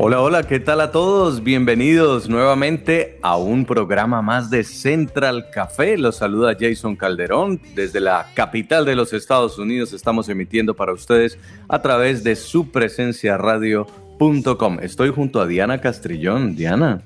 Hola, hola, ¿qué tal a todos? Bienvenidos nuevamente a un programa más de Central Café. Los saluda Jason Calderón. Desde la capital de los Estados Unidos estamos emitiendo para ustedes a través de su presencia radio.com. Estoy junto a Diana Castrillón. Diana.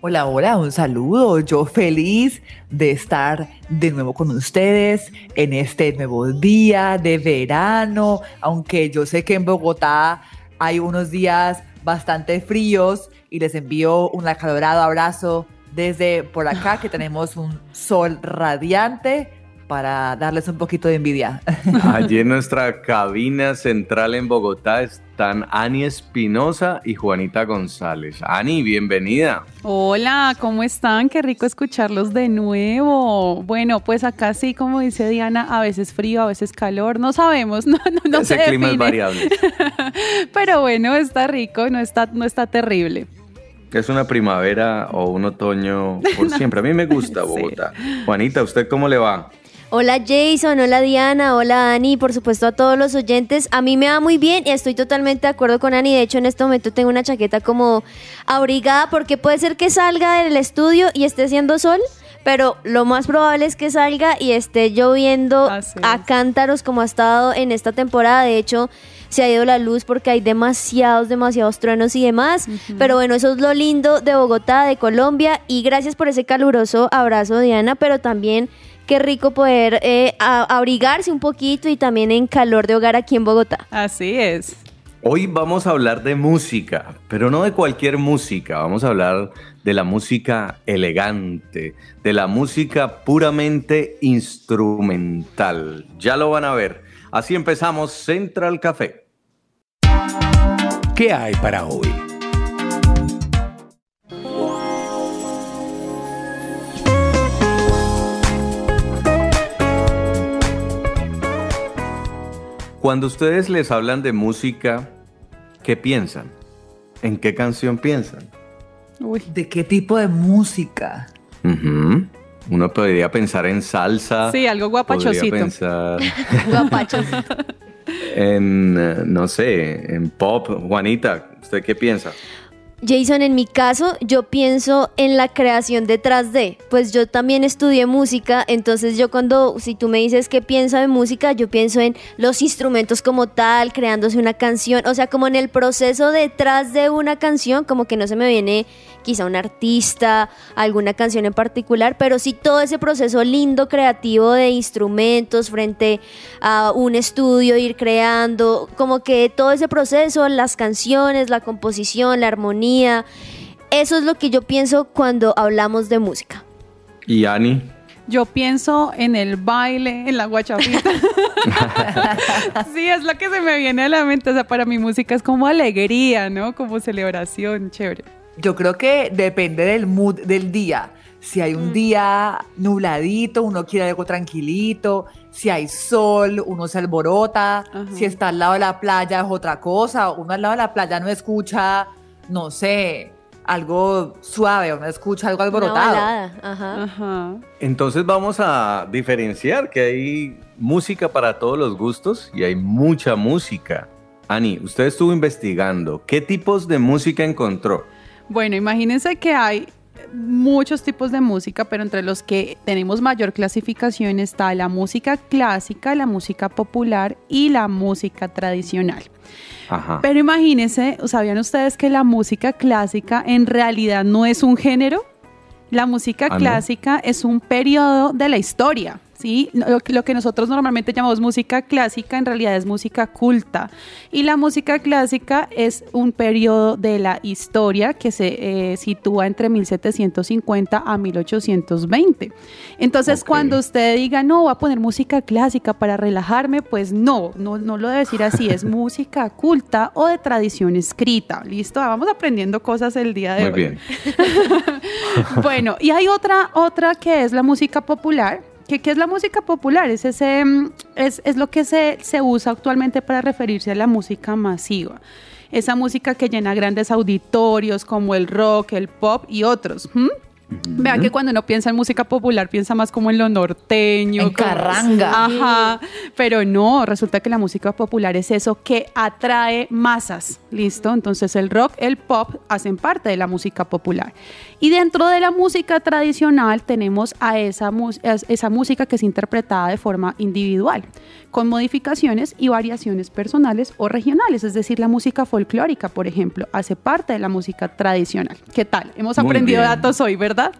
Hola, hola, un saludo. Yo feliz de estar de nuevo con ustedes en este nuevo día de verano, aunque yo sé que en Bogotá hay unos días bastante fríos y les envío un acalorado abrazo desde por acá que tenemos un sol radiante para darles un poquito de envidia. Allí en nuestra cabina central en Bogotá están Ani Espinosa y Juanita González. Ani, bienvenida. Hola, ¿cómo están? Qué rico escucharlos de nuevo. Bueno, pues acá sí, como dice Diana, a veces frío, a veces calor, no sabemos, no, no, no Ese se clima es variable. Pero bueno, está rico, no está, no está terrible. Es una primavera o un otoño por siempre. A mí me gusta Sí. Bogotá. Juanita, ¿usted cómo le va? Hola Jason, hola Diana, hola Ani, y por supuesto a todos los oyentes. A mí me va muy bien y estoy totalmente de acuerdo con Ani. De hecho, en este momento tengo una chaqueta como abrigada porque puede ser que salga del estudio y esté haciendo sol, pero lo más probable es que salga y esté lloviendo a cántaros como ha estado en esta temporada. De hecho, se ha ido la luz porque hay demasiados, demasiados truenos y demás. Pero bueno, eso es lo lindo de Bogotá, de Colombia. Y gracias por ese caluroso abrazo, Diana, pero también qué rico poder eh, a- abrigarse un poquito y también en calor de hogar aquí en Bogotá. Así es. Hoy vamos a hablar de música, pero no de cualquier música. Vamos a hablar de la música elegante, de la música puramente instrumental. Ya lo van a ver. Así empezamos Central Café. ¿Qué hay para hoy? Cuando ustedes les hablan de música, ¿qué piensan? ¿En qué canción piensan? Uy. ¿De qué tipo de música? Uno podría pensar en salsa. Sí, algo Podría guapachosito. pensar Guapachos. en, eh, no sé, en pop. Juanita, ¿usted qué piensa? Jason, en mi caso, yo pienso en la creación detrás de, pues yo también estudié música, entonces yo cuando, si tú me dices qué pienso de música, yo pienso en los instrumentos como tal, creándose una canción, o sea, como en el proceso detrás de una canción, como que no se me viene quizá un artista, alguna canción en particular, pero sí todo ese proceso lindo, creativo de instrumentos frente a un estudio, ir creando, como que todo ese proceso, las canciones, la composición, la armonía, eso es lo que yo pienso cuando hablamos de música. ¿Y Ani? Yo pienso en el baile, en la guachafita. sí, es lo que se me viene a la mente. O sea, para mi música es como alegría, ¿no? Como celebración, chévere. Yo creo que depende del mood del día. Si hay un día nubladito, uno quiere algo tranquilito. Si hay sol, uno se alborota. Ajá. Si está al lado de la playa es otra cosa. Uno al lado de la playa no escucha, no sé, algo suave, uno escucha algo alborotado. balada, ajá. Ajá. Entonces vamos a diferenciar que hay música para todos los gustos y hay mucha música. Ani, usted estuvo investigando. ¿Qué tipos de música encontró? Bueno, imagínense que hay muchos tipos de música, pero entre los que tenemos mayor clasificación está la música clásica, la música popular y la música tradicional. Ajá. Pero imagínense, ¿sabían ustedes que la música clásica en realidad no es un género? La música Ah, ¿no? clásica es un periodo de la historia. ¿Sí? Lo, lo que nosotros normalmente llamamos música clásica en realidad es música culta. Y la música clásica es un periodo de la historia que se eh, sitúa entre 1750 a 1820. Entonces, cuando usted diga, no, voy a poner música clásica para relajarme, pues no, no, no lo debe decir así, es música culta o de tradición escrita. ¿Listo? Vamos aprendiendo cosas el día de Muy hoy. bien. Bueno, y hay otra, otra que es la música popular, ¿Qué, qué es la música popular? Es, ese, mm, es, es lo que se, se usa actualmente para referirse a la música masiva. Esa música que llena grandes auditorios como el rock, el pop y otros. Vean que cuando uno piensa en música popular piensa más como en lo norteño. En como- carranga. Ajá. Pero no, resulta que la música popular es eso que atrae masas. ¿Listo? Entonces el rock, el pop hacen parte de la música popular. Y dentro de la música tradicional tenemos a esa, esa música que es interpretada de forma individual, con modificaciones y variaciones personales o regionales. Es decir, la música folclórica, por ejemplo, hace parte de la música tradicional. ¿Qué tal? Hemos Muy aprendido bien. datos hoy, ¿verdad?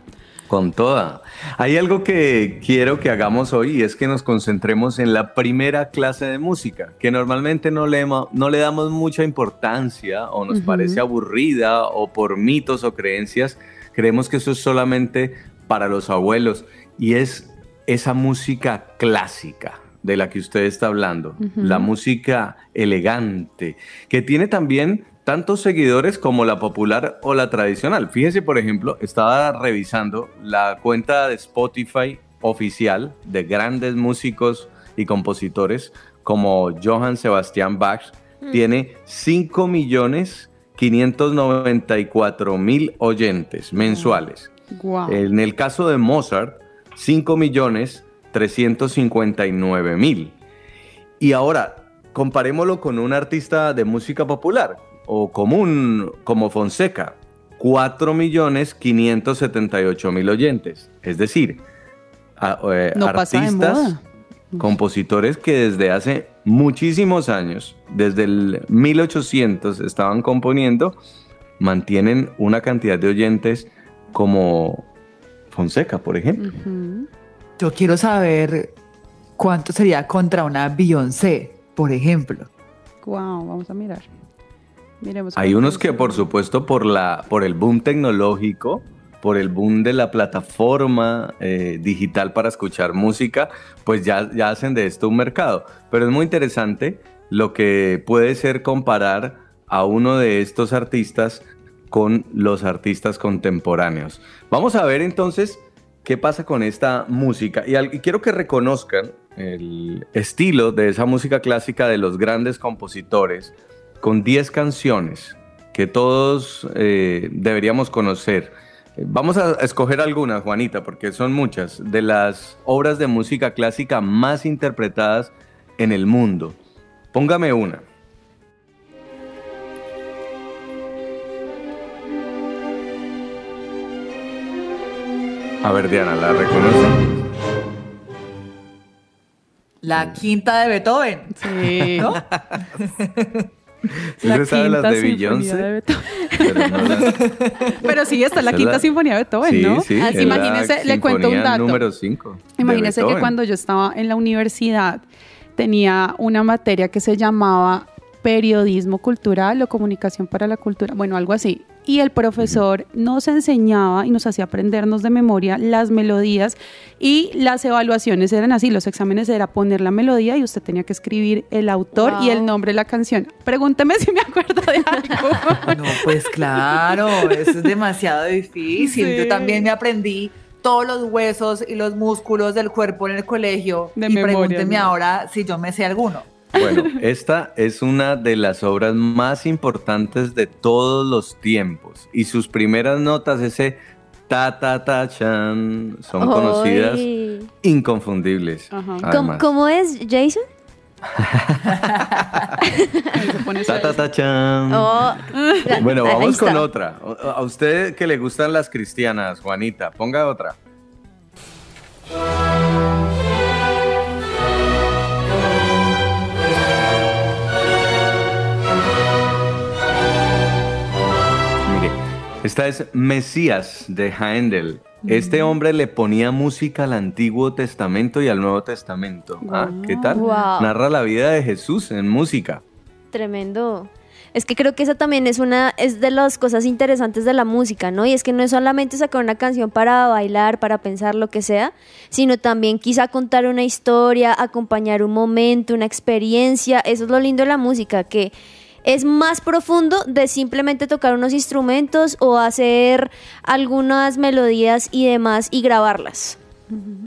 Con toda. Hay algo que quiero que hagamos hoy y es que nos concentremos en la primera clase de música, que normalmente no le, no le damos mucha importancia o nos parece aburrida o por mitos o creencias, creemos que eso es solamente para los abuelos y es esa música clásica de la que usted está hablando, la música elegante, que tiene también tantos seguidores como la popular o la tradicional. Fíjese, por ejemplo, estaba revisando la cuenta de Spotify oficial de grandes músicos y compositores como Johann Sebastian Bach. Tiene 5 millones 594 mil oyentes mensuales. Wow. En el caso de Mozart, 5 millones 359 mil. Y ahora, comparémoslo con un artista de música popular o común como Fonseca, 4 millones 578 mil oyentes. Es decir, a- eh, No artistas. Compositores que desde hace muchísimos años, desde el 1800 estaban componiendo, mantienen una cantidad de oyentes como Fonseca, por ejemplo. Yo quiero saber cuánto sería contra una Beyoncé, por ejemplo. Wow, vamos a mirar. Miremos Hay unos que, por supuesto, por, la, por el boom tecnológico, por el boom de la plataforma eh, digital para escuchar música, pues ya, ya hacen de esto un mercado. Pero es muy interesante lo que puede ser comparar a uno de estos artistas con los artistas contemporáneos. Vamos a ver entonces qué pasa con esta música. Y, al- y quiero que reconozcan el estilo de esa música clásica de los grandes compositores con 10 canciones que todos eh, deberíamos conocer. Vamos a escoger algunas, Juanita, porque son muchas, de las obras de música clásica más interpretadas en el mundo. Póngame una. A ver, Diana, ¿la reconoce? La quinta de Beethoven. Sí. ¿No? ¿Sí se sabe las quinta de sinfonía Beyoncé? de Beethoven. Pero no la- Pero sí, está la quinta la- sinfonía de Beethoven, ¿no? Sí, sí. Es la imagínese, le cuento un dato. Número 5. Imagínese que cuando yo estaba en la universidad tenía una materia que se llamaba periodismo cultural o comunicación para la cultura, bueno, algo así. Y el profesor nos enseñaba y nos hacía aprendernos de memoria las melodías y las evaluaciones eran así, los exámenes era poner la melodía y usted tenía que escribir el autor y el nombre de la canción. Pregúnteme si me acuerdo de algo. No, pues claro, eso es demasiado difícil. Sí. Yo también me aprendí todos los huesos y los músculos del cuerpo en el colegio. De y memoria, pregúnteme ¿no? ahora si yo me sé alguno. Bueno, esta es una de las obras más importantes de todos los tiempos y sus primeras notas, ese ta ta ta chan, son conocidas, inconfundibles. Ajá. ¿Cómo, cómo es, Jason? Ahí se pone Ta ta ta chan. Oh, Bueno, vamos con otra. A usted que le gustan las cristianas, Juanita, ponga otra. Esta es Mesías de Handel. Este hombre le ponía música al Antiguo Testamento y al Nuevo Testamento. Ah, ¿Qué tal? Wow. Narra la vida de Jesús en música. Tremendo. Es que creo que esa también es una, es de las cosas interesantes de la música, ¿no? Y es que no es solamente sacar una canción para bailar, para pensar lo que sea, sino también quizá contar una historia, acompañar un momento, una experiencia. Eso es lo lindo de la música, que es más profundo de simplemente tocar unos instrumentos o hacer algunas melodías y demás y grabarlas.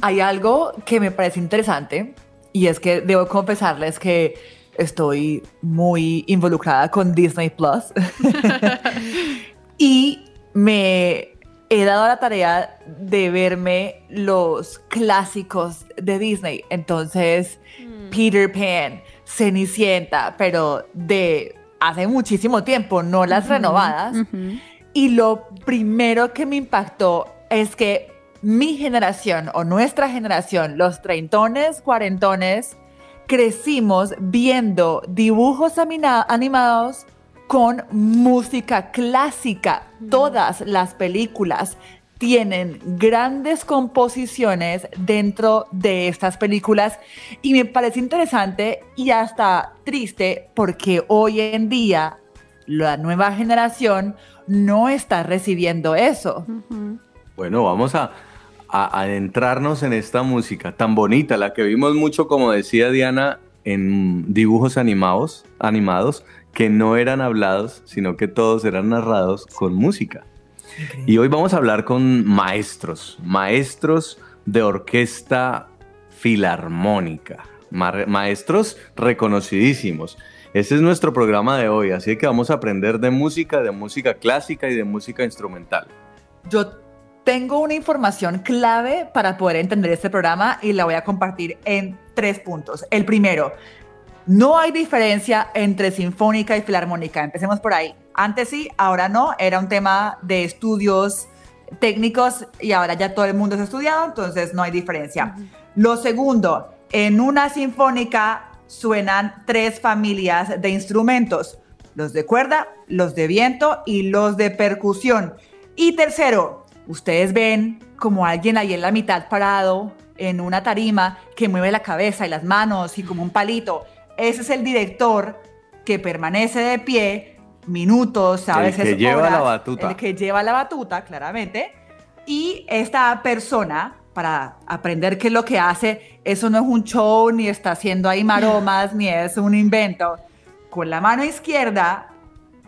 Hay algo que me parece interesante y es que debo confesarles que estoy muy involucrada con Disney Plus y me he dado la tarea de verme los clásicos de Disney. Entonces, Peter Pan, Cenicienta, pero de hace muchísimo tiempo, no las renovadas. Y lo primero que me impactó es que mi generación o nuestra generación, los treintones, cuarentones, crecimos viendo dibujos animados con música clásica. Todas las películas tienen grandes composiciones dentro de estas películas y me parece interesante y hasta triste porque hoy en día la nueva generación no está recibiendo eso. Bueno, vamos a, adentrarnos en esta música tan bonita, la que vimos mucho, como decía Diana, en dibujos animados, animados que no eran hablados, sino que todos eran narrados con música. Y hoy vamos a hablar con maestros, maestros de orquesta filarmónica, maestros reconocidísimos. Ese es nuestro programa de hoy, así que vamos a aprender de música, de música clásica y de música instrumental. Yo tengo una información clave para poder entender este programa y la voy a compartir en tres puntos. El primero, no hay diferencia entre sinfónica y filarmónica. Empecemos por ahí. Antes sí, ahora no. Era un tema de estudios técnicos y ahora ya todo el mundo es estudiado, entonces no hay diferencia. Lo segundo, en una sinfónica suenan tres familias de instrumentos, los de cuerda, los de viento y los de percusión. Y tercero, ustedes ven como alguien ahí en la mitad parado en una tarima que mueve la cabeza y las manos y como un palito. Ese es el director que permanece de pie minutos, a veces el que lleva la batuta. El que lleva la batuta, claramente. Y esta persona, para aprender qué es lo que hace, eso no es un show, ni está haciendo ahí maromas, ni es un invento. Con la mano izquierda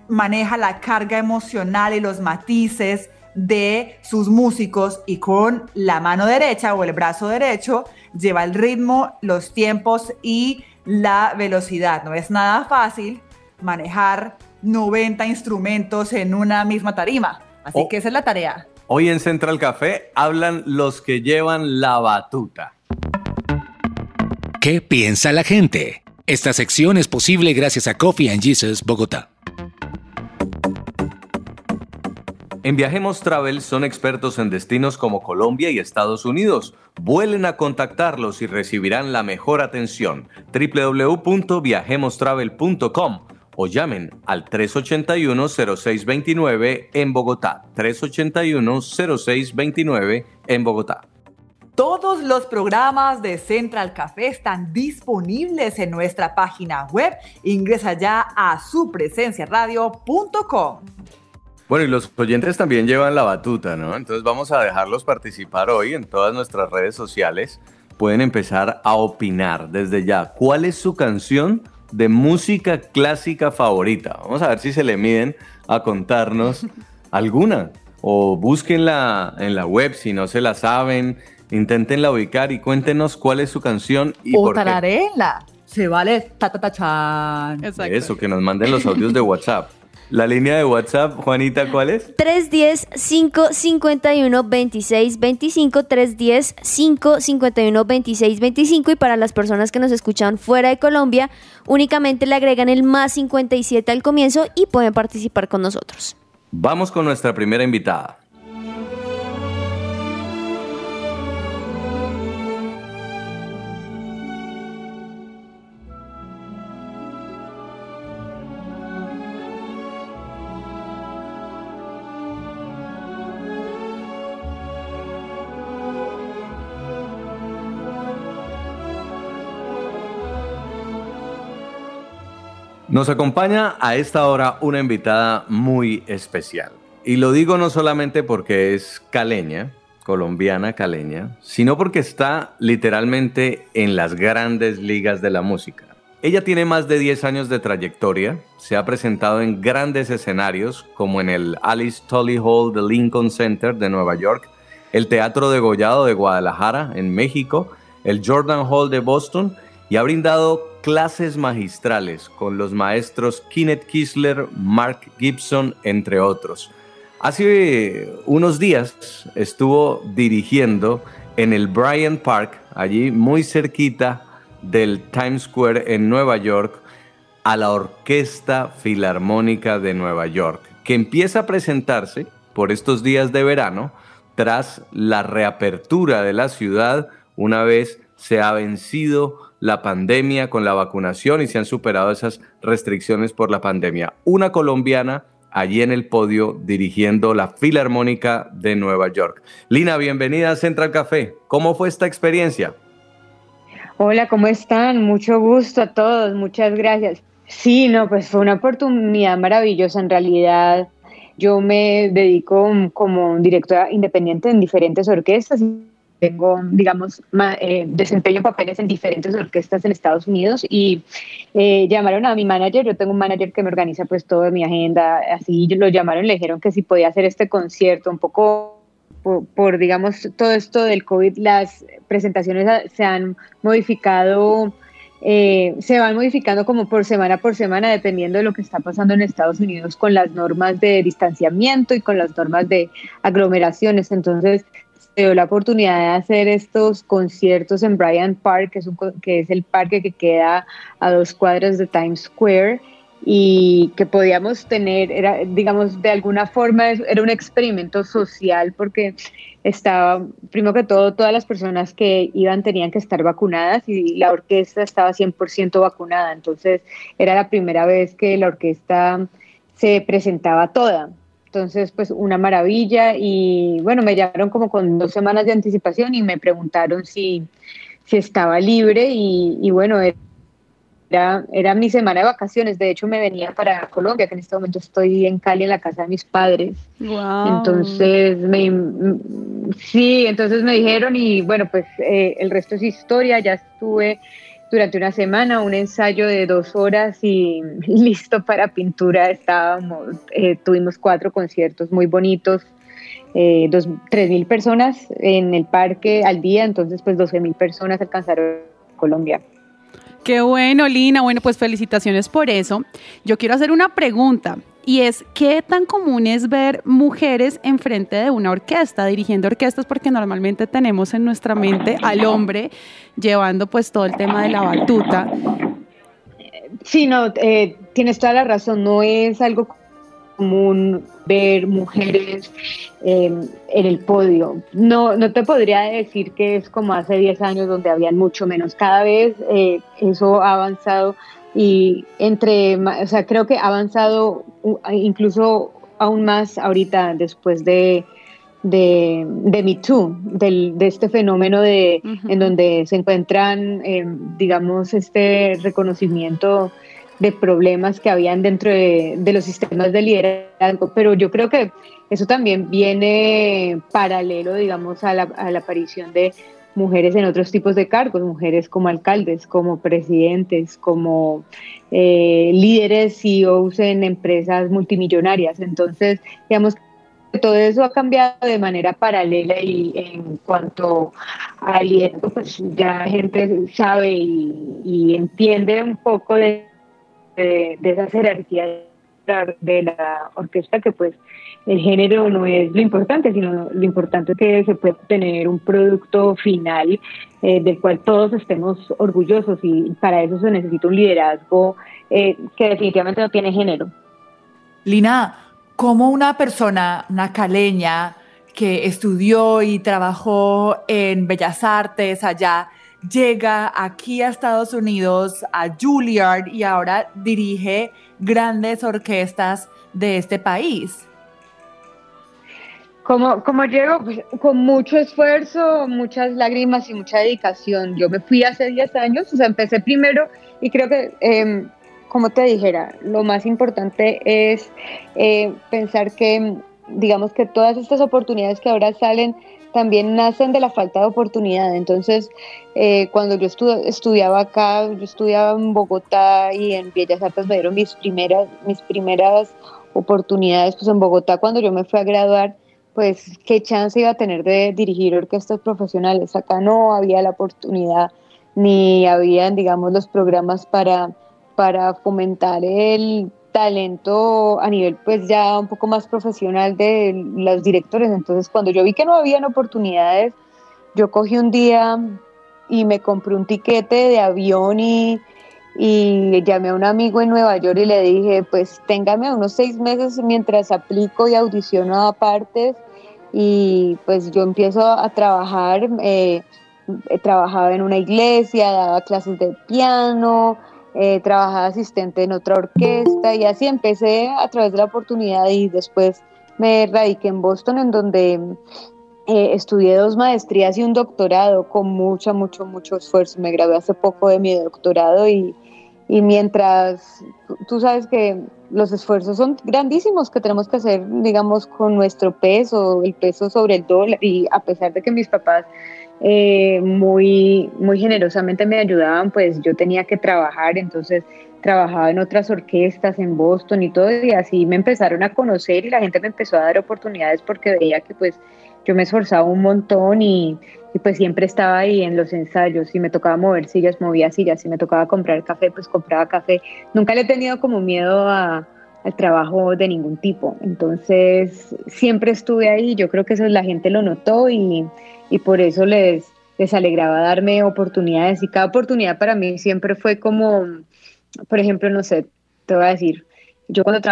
maneja la carga emocional y los matices de sus músicos y con la mano derecha o el brazo derecho lleva el ritmo, los tiempos y la velocidad. No es nada fácil manejar 90 instrumentos en una misma tarima. Así oh. que esa es la tarea. Hoy en Central Café hablan los que llevan la batuta. ¿Qué piensa la gente? Esta sección es posible gracias a Coffee and Jesus Bogotá. En Viajemos Travel son expertos en destinos como Colombia y Estados Unidos. Vuelen a contactarlos y recibirán la mejor atención. www.viajemostravel.com o llamen al 381-0629 en Bogotá. 381-0629 en Bogotá. Todos los programas de Central Café están disponibles en nuestra página web. Ingresa ya a supresenciaradio.com. Bueno, y los oyentes también llevan la batuta, ¿no? Entonces vamos a dejarlos participar hoy en todas nuestras redes sociales. Pueden empezar a opinar desde ya. ¿Cuál es su canción de música clásica favorita. Vamos a ver si se le miden a contarnos alguna. O búsquenla en la web si no se la saben. Inténtenla ubicar y cuéntenos cuál es su canción y o por Se vale ta ta ta chan. Eso, que nos manden los audios de WhatsApp. La línea de WhatsApp, Juanita, ¿cuál es? 310-551-2625, 310-551-2625 y para las personas que nos escuchan fuera de Colombia, únicamente le agregan el más 57 al comienzo y pueden participar con nosotros. Vamos con nuestra primera invitada. Nos acompaña a esta hora una invitada muy especial. Y lo digo no solamente porque es caleña, colombiana caleña, sino porque está literalmente en las grandes ligas de la música. Ella tiene más de 10 años de trayectoria, se ha presentado en grandes escenarios como en el Alice Tully Hall de Lincoln Center de Nueva York el Teatro Degollado de Guadalajara, en México, el Jordan Hall de Boston y ha brindado clases magistrales con los maestros Kenneth Kisler, Mark Gibson, entre otros. Hace unos días estuvo dirigiendo en el Bryant Park, allí muy cerquita del Times Square en Nueva York, a la Orquesta Filarmónica de Nueva York, que empieza a presentarse por estos días de verano tras la reapertura de la ciudad una vez se ha vencido la pandemia con la vacunación y se han superado esas restricciones por la pandemia. Una colombiana allí en el podio dirigiendo la Filarmónica de Nueva York. Lina, bienvenida a Central Café. ¿Cómo fue esta experiencia? Hola, ¿cómo están? Mucho gusto a todos, muchas gracias. Sí, no, pues fue una oportunidad maravillosa en realidad. Yo me dedico como directora independiente en diferentes orquestas tengo, digamos, eh, desempeño papeles en diferentes orquestas en Estados Unidos y eh, llamaron a mi manager, yo tengo un manager que me organiza pues toda mi agenda, así lo llamaron, le dijeron que si podía hacer este concierto un poco por, digamos, todo esto del COVID, las presentaciones se han modificado, eh, se van modificando como por semana por semana, dependiendo de lo que está pasando en Estados Unidos con las normas de distanciamiento y con las normas de aglomeraciones. Entonces, se dio la oportunidad de hacer estos conciertos en Bryant Park, que es, que es el parque que queda a dos cuadras de Times Square y que podíamos tener, era, digamos, de alguna forma era un experimento social porque estaba, primero que todo, todas las personas que iban tenían que estar vacunadas y la orquesta estaba 100% vacunada, entonces era la primera vez que la orquesta se presentaba toda. Entonces, pues una maravilla y bueno, me llamaron como con dos semanas de anticipación y me preguntaron si, si estaba libre y, bueno, era, era mi semana de vacaciones. De hecho, me venía para Colombia, que en este momento estoy en Cali, en la casa de mis padres. Entonces, me, sí, entonces me dijeron y bueno, pues eh, el resto es historia. Ya estuve durante una semana, un ensayo de dos horas y listo para pintura. Estábamos, eh, tuvimos cuatro conciertos muy bonitos, eh, dos, tres mil personas en el parque al día, entonces pues doce mil personas alcanzaron Colombia. Qué bueno, Lina. Bueno, pues felicitaciones por eso. Yo quiero hacer una pregunta y es qué tan común es ver mujeres enfrente de una orquesta, dirigiendo orquestas, porque normalmente tenemos en nuestra mente al hombre llevando pues todo el tema de la batuta. Sí, no, eh, tienes toda la razón, no es algo común ver mujeres em, en el podio. No, no te podría decir que es como hace 10 años donde habían mucho menos. Cada vez eh, eso ha avanzado y entre, o sea, creo que ha avanzado incluso aún más ahorita después de, de, de Me Too, del, de este fenómeno de, en donde se encuentran, eh, digamos, este reconocimiento de problemas que habían dentro de, de, los sistemas de liderazgo, pero yo creo que eso también viene paralelo, digamos, a la, a la aparición de mujeres en otros tipos de cargos, mujeres como alcaldes, como presidentes, como eh, líderes, CEOs en empresas multimillonarias. Entonces, digamos, todo eso ha cambiado de manera paralela y en cuanto a liderazgo, pues ya gente sabe y, entiende un poco de, de, de esa jerarquía de la orquesta que pues el género no es lo importante, sino lo importante es que se puede tener un producto final eh, del cual todos estemos orgullosos y para eso se necesita un liderazgo eh, que definitivamente no tiene género. Lina, ¿cómo una persona, una caleña que estudió y trabajó en Bellas Artes allá, llega aquí a Estados Unidos, a Juilliard, y ahora dirige grandes orquestas de este país? Como, como llego, pues, con mucho esfuerzo, muchas lágrimas y mucha dedicación. Yo me fui hace 10 años, o sea, empecé primero y creo que, em, como te dijera, lo más importante es eh, pensar que, digamos que todas estas oportunidades que ahora salen también nacen de la falta de oportunidad. Entonces, eh, cuando yo estudiaba acá, yo estudiaba en Bogotá y en Bellas Artes me dieron mis primeras, mis primeras oportunidades, pues en Bogotá cuando yo me fui a graduar pues qué chance iba a tener de dirigir orquestas profesionales. Acá no había la oportunidad ni habían, digamos, los programas para, para fomentar el talento a nivel pues ya un poco más profesional de los directores. Entonces cuando yo vi que no habían oportunidades, yo cogí un día y me compré un tiquete de avión y, y llamé a un amigo en Nueva York y le dije, pues téngame unos seis meses mientras aplico y audiciono a partes y pues yo empiezo a trabajar, eh, trabajaba en una iglesia, daba clases de piano, eh, trabajaba asistente en otra orquesta y así empecé a través de la oportunidad y después me radiqué en Boston en donde eh, estudié dos maestrías y un doctorado con mucho, mucho, mucho esfuerzo. Me gradué hace poco de mi doctorado y, y mientras tú sabes que los esfuerzos son grandísimos que tenemos que hacer, digamos, con nuestro peso, el peso sobre el dólar y a pesar de que mis papás eh, muy, muy generosamente me ayudaban, pues yo tenía que trabajar, entonces trabajaba en otras orquestas en Boston y todo, y así me empezaron a conocer y la gente me empezó a dar oportunidades porque veía que pues yo me esforzaba un montón y, y pues siempre estaba ahí en los ensayos, si me tocaba mover sillas, movía sillas, si me tocaba comprar café, pues compraba café. Nunca le he tenido como miedo a, al trabajo de ningún tipo, entonces siempre estuve ahí, yo creo que eso la gente lo notó y y por eso les, les alegraba darme oportunidades. Y cada oportunidad para mí siempre fue como, por ejemplo, no sé, te voy a decir, yo cuando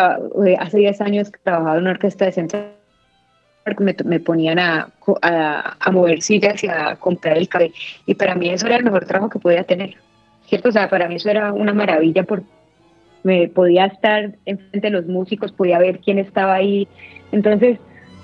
eh, hace 10 años trabajaba en una orquesta de centro, me, me ponían a, mover sillas y a comprar el café y para mí eso era el mejor trabajo que podía tener, ¿cierto? O sea, para mí eso era una maravilla porque me podía estar enfrente de los músicos, podía ver quién estaba ahí, entonces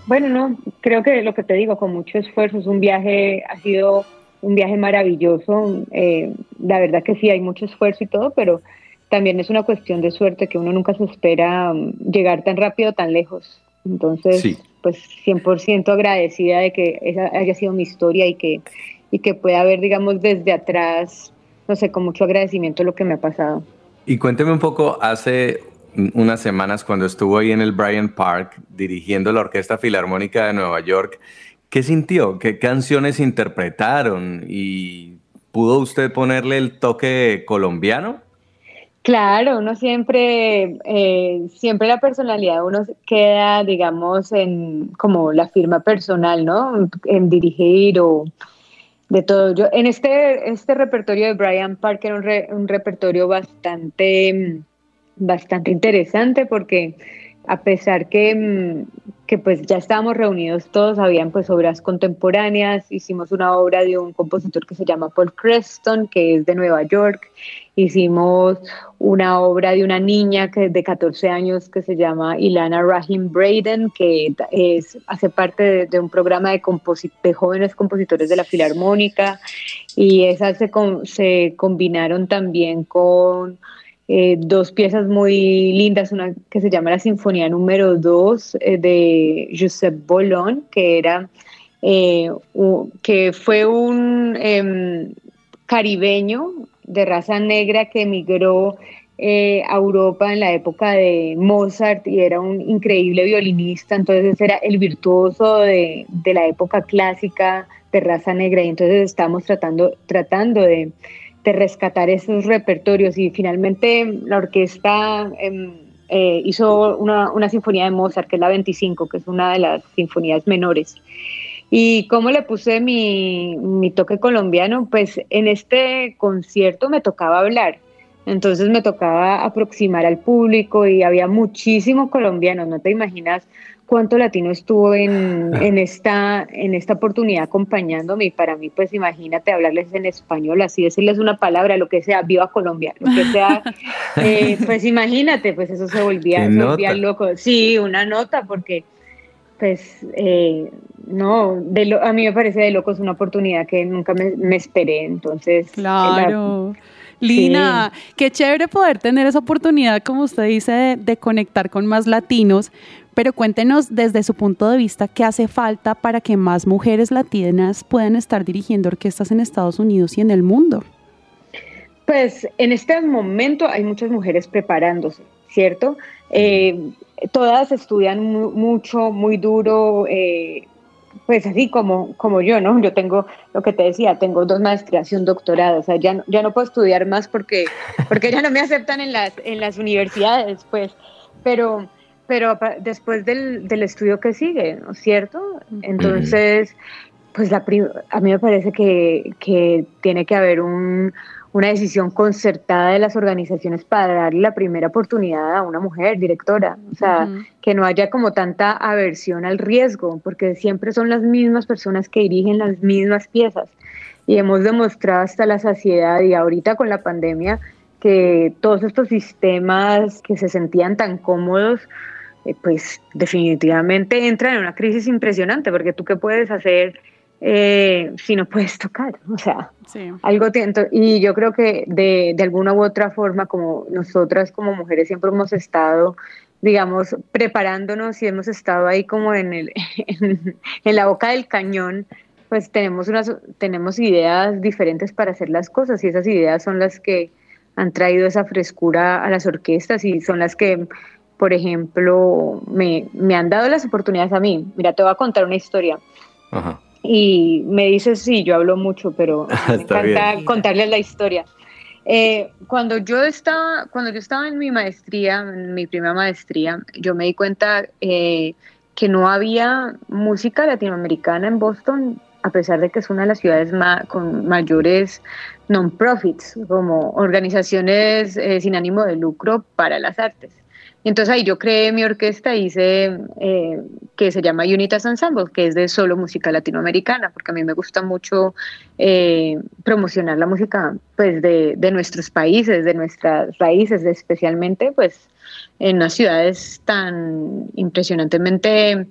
bueno, no, creo que lo que te digo, con mucho esfuerzo, es un viaje, ha sido un viaje maravilloso. Eh, la verdad que sí, hay mucho esfuerzo y todo, pero también es una cuestión de suerte que uno nunca se espera um, llegar tan rápido, tan lejos. Entonces, pues 100% agradecida de que esa haya sido mi historia y que, y que pueda ver, digamos, desde atrás, no sé, con mucho agradecimiento lo que me ha pasado. Y cuénteme un poco, hace unas semanas cuando estuvo ahí en el Bryant Park dirigiendo la Orquesta Filarmónica de Nueva York. ¿Qué sintió? ¿Qué canciones interpretaron? ¿Y pudo usted ponerle el toque colombiano? Claro, uno siempre, eh, siempre la personalidad uno queda, digamos, en como la firma personal, ¿no? En dirigir o de todo. Yo en este, este repertorio de Brian Park era un, un repertorio bastante bastante interesante porque a pesar que, que, pues ya estábamos reunidos todos, habían pues obras contemporáneas, hicimos una obra de un compositor que se llama Paul Creston, que es de Nueva York, hicimos una obra de una niña que de 14 años que se llama Ilana Rahim Braden, que es, hace parte de, un programa de, de jóvenes compositores de la Filarmónica, y esas se, se combinaron también con eh, dos piezas muy lindas, una que se llama la Sinfonía número 2 eh, de Josep Bolón, que era eh, que fue un em, caribeño de raza negra que emigró a Europa en la época de Mozart y era un increíble violinista, entonces era el virtuoso de, de la época clásica de raza negra. Y entonces estamos tratando, tratando de de rescatar esos repertorios. Y finalmente la orquesta em, eh, hizo una, una, sinfonía de Mozart, que es la 25, que es una de las sinfonías menores. ¿Y cómo le puse mi, mi toque colombiano? Pues en este concierto me tocaba hablar, entonces me tocaba aproximar al público y había muchísimos colombianos, no te imaginas cuánto latino estuvo en, en, esta, en esta oportunidad acompañándome y para mí, pues imagínate hablarles en español, así decirles una palabra, lo que sea, viva Colombia, lo que sea, eh, pues imagínate, pues eso se volvía, se volvía loco. Sí, una nota, porque pues eh, no, de lo, a mí me parece de loco, es una oportunidad que nunca me, esperé, entonces... Claro. Lina, qué chévere poder tener esa oportunidad, como usted dice, de, conectar con más latinos, pero cuéntenos desde su punto de vista qué hace falta para que más mujeres latinas puedan estar dirigiendo orquestas en Estados Unidos y en el mundo. Pues en este momento hay muchas mujeres preparándose. ¿cierto? Eh, todas estudian mucho, muy duro, eh, pues así como, como yo, ¿no? Yo tengo, lo que te decía, tengo dos maestrías y un doctorado, o sea, ya no, ya no puedo estudiar más porque, porque ya no me aceptan en las, en las universidades, pues, pero, pero después del, del estudio que sigue, ¿no es cierto? Entonces, pues la, a mí me parece que, que tiene que haber un, una decisión concertada de las organizaciones para darle la primera oportunidad a una mujer directora, o sea, que no haya como tanta aversión al riesgo, porque siempre son las mismas personas que dirigen las mismas piezas. Y hemos demostrado hasta la saciedad y ahorita con la pandemia que todos estos sistemas que se sentían tan cómodos, eh, pues definitivamente entran en una crisis impresionante, porque tú qué puedes hacer eh, si no puedes tocar, o sea, algo y yo creo que de, de, alguna u otra forma, como nosotras como mujeres siempre hemos estado, digamos, preparándonos y hemos estado ahí como en, el, en, la boca del cañón, pues tenemos, unas, tenemos ideas diferentes para hacer las cosas y esas ideas son las que han traído esa frescura a las orquestas y son las que, por ejemplo, me, me han dado las oportunidades a mí. Mira, te voy a contar una historia. Ajá y me dice, sí, yo hablo mucho, pero me encanta contarles la historia. Eh, cuando, yo estaba, cuando yo estaba en mi maestría, en mi primera maestría, yo me di cuenta eh, que no había música latinoamericana en Boston, a pesar de que es una de las ciudades con mayores non-profits, como organizaciones eh, sin ánimo de lucro para las artes. Entonces ahí yo creé mi orquesta, hice eh, que se llama Unitas Ensemble, que es de solo música latinoamericana, porque a mí me gusta mucho eh, promocionar la música pues de, de, nuestros países, de nuestras raíces, especialmente pues en las ciudades tan impresionantemente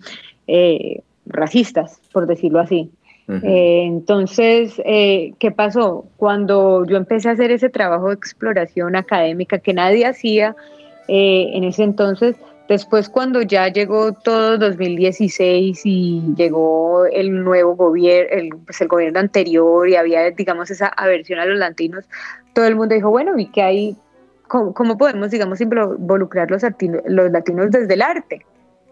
eh, racistas, por decirlo así. entonces, ¿qué pasó? Cuando yo empecé a hacer ese trabajo de exploración académica que nadie hacía, eh, en ese entonces. Después cuando ya llegó todo 2016 y llegó el nuevo gobierno, el, pues el gobierno anterior y había, digamos, esa aversión a los latinos, todo el mundo dijo, bueno, ¿y qué hay? ¿Cómo, podemos, digamos, involucrar los, los latinos desde el arte?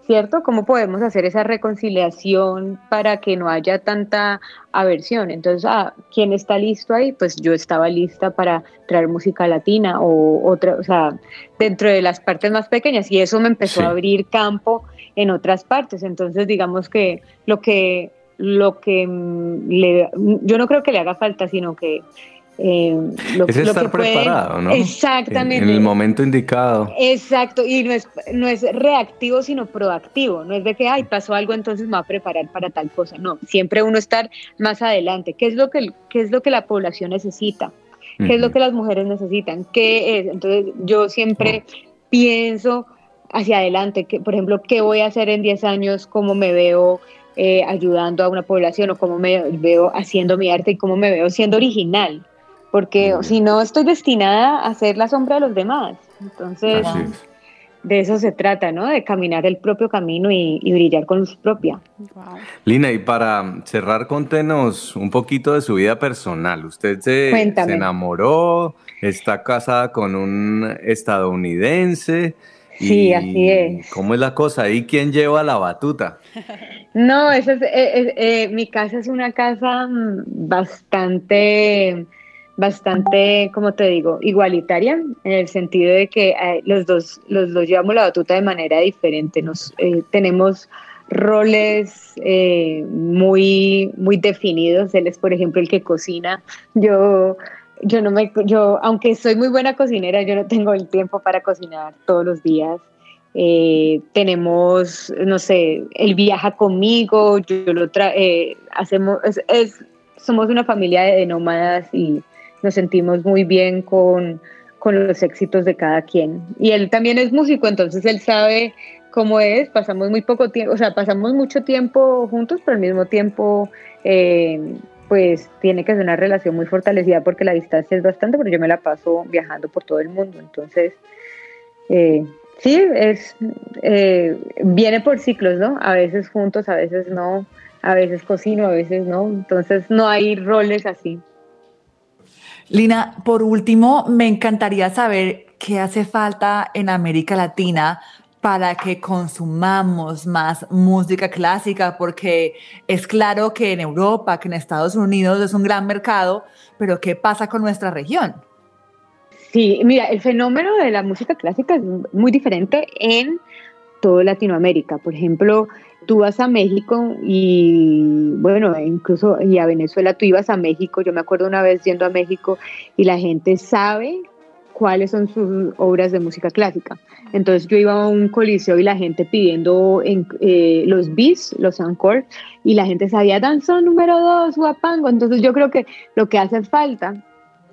¿Cierto? ¿Cómo podemos hacer esa reconciliación para que no haya tanta aversión? Entonces, ah, ¿quién está listo ahí? Pues yo estaba lista para traer música latina o otra, o sea, dentro de las partes más pequeñas y eso me empezó a abrir campo en otras partes. Entonces, digamos que lo que lo que mm, le, yo no creo que le haga falta, sino que eh, lo, es estar preparado, ¿no? Exactamente. En, el momento indicado. Exacto, y no es, no es reactivo, sino proactivo. No es de que, ay, pasó algo, entonces me va a preparar para tal cosa. No, siempre uno estar más adelante. ¿Qué es lo que, qué es lo que la población necesita? ¿Qué es lo que las mujeres necesitan? ¿Qué es? Entonces, yo siempre pienso hacia adelante, que, por ejemplo, ¿qué voy a hacer en 10 años? ¿Cómo me veo? Eh, ayudando a una población o cómo me veo haciendo mi arte y cómo me veo siendo original, porque si no estoy destinada a ser la sombra de los demás. Entonces, de eso se trata, ¿no? De caminar el propio camino y, brillar con luz propia. Lina, y para cerrar, contenos un poquito de su vida personal. Usted se, se enamoró, está casada con un estadounidense. Sí, así es. ¿Cómo es la cosa? ¿Y quién lleva la batuta? No, eso es, eh, eh, mi casa es una casa mm, bastante bastante, como te digo, igualitaria, en el sentido de que eh, los, dos, los dos llevamos la batuta de manera diferente. Nos, eh, tenemos roles eh, muy, muy definidos. Él es, por ejemplo, el que cocina. Yo, yo no me, yo, aunque soy muy buena cocinera, yo no tengo el tiempo para cocinar todos los días. tenemos, no sé, él viaja conmigo, yo, lo trae, hacemos, es, somos una familia de nómadas y nos sentimos muy bien con, con los éxitos de cada quien. Y él también es músico, entonces él sabe cómo es, pasamos muy poco tiempo, o sea, pasamos mucho tiempo juntos, pero al mismo tiempo, eh, pues tiene que ser una relación muy fortalecida porque la distancia es bastante, porque yo me la paso viajando por todo el mundo, entonces, eh, sí, es, eh, viene por ciclos, ¿no? A veces juntos, a veces no, a veces cocino, a veces no, entonces no hay roles así. Lina, por último, me encantaría saber qué hace falta en América Latina para que consumamos más música clásica, porque es claro que en Europa, que en Estados Unidos es un gran mercado, pero ¿qué pasa con nuestra región? Sí, mira, el fenómeno de la música clásica es muy diferente en toda Latinoamérica. Por ejemplo, tú vas a México y, bueno, incluso y a Venezuela, tú ibas a México, yo me acuerdo una vez yendo a México y la gente sabe cuáles son sus obras de música clásica. Entonces yo iba a un coliseo y la gente pidiendo en, eh, los bis, los encore, y la gente sabía danzón número dos, guapango. Entonces yo creo que lo que hace falta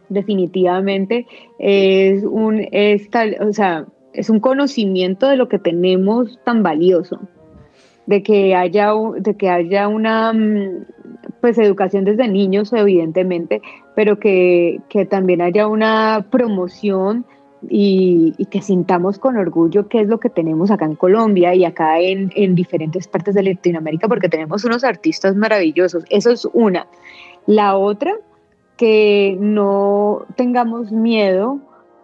definitivamente es un, es o sea, es un conocimiento de lo que tenemos tan valioso de que haya, de que haya una mm, pues educación desde niños, evidentemente, pero que, también haya una promoción y, que sintamos con orgullo qué es lo que tenemos acá en Colombia y acá en, en diferentes partes de Latinoamérica, porque tenemos unos artistas maravillosos. Eso es una. La otra, que no tengamos miedo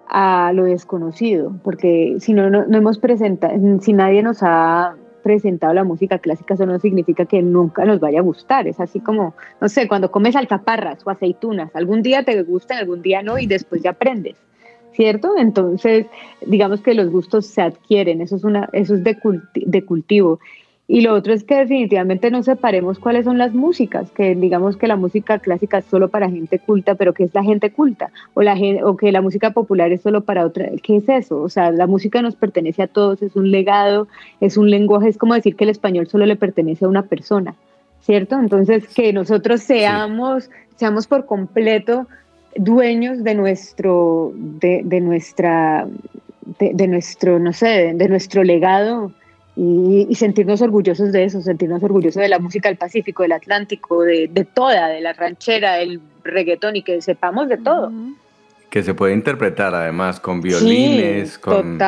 a lo desconocido, porque si no, no, no hemos presentado, si nadie nos ha presentado la música clásica, eso no significa que nunca nos vaya a gustar. Es así como, no sé, cuando comes alcaparras o aceitunas, algún día te gustan, algún día no, y después ya aprendes. ¿Cierto? Entonces, digamos que los gustos se adquieren, eso es, una, eso es de, de cultivo. Y lo otro es que definitivamente no separemos cuáles son las músicas, que digamos que la música clásica es solo para gente culta, pero ¿qué es la gente culta? O, la, o que la música popular es solo para otra, ¿qué es eso? O sea, la música nos pertenece a todos, es un legado, es un lenguaje, es como decir que el español solo le pertenece a una persona, ¿cierto? Entonces, que nosotros seamos, seamos por completo dueños de nuestro, de, de nuestra, de, de nuestro, no sé, de nuestro legado y, sentirnos orgullosos de eso, sentirnos orgullosos de la música del Pacífico, del Atlántico, de, de toda, de la ranchera, del reggaetón y que sepamos de todo. Que se puede interpretar además con violines, con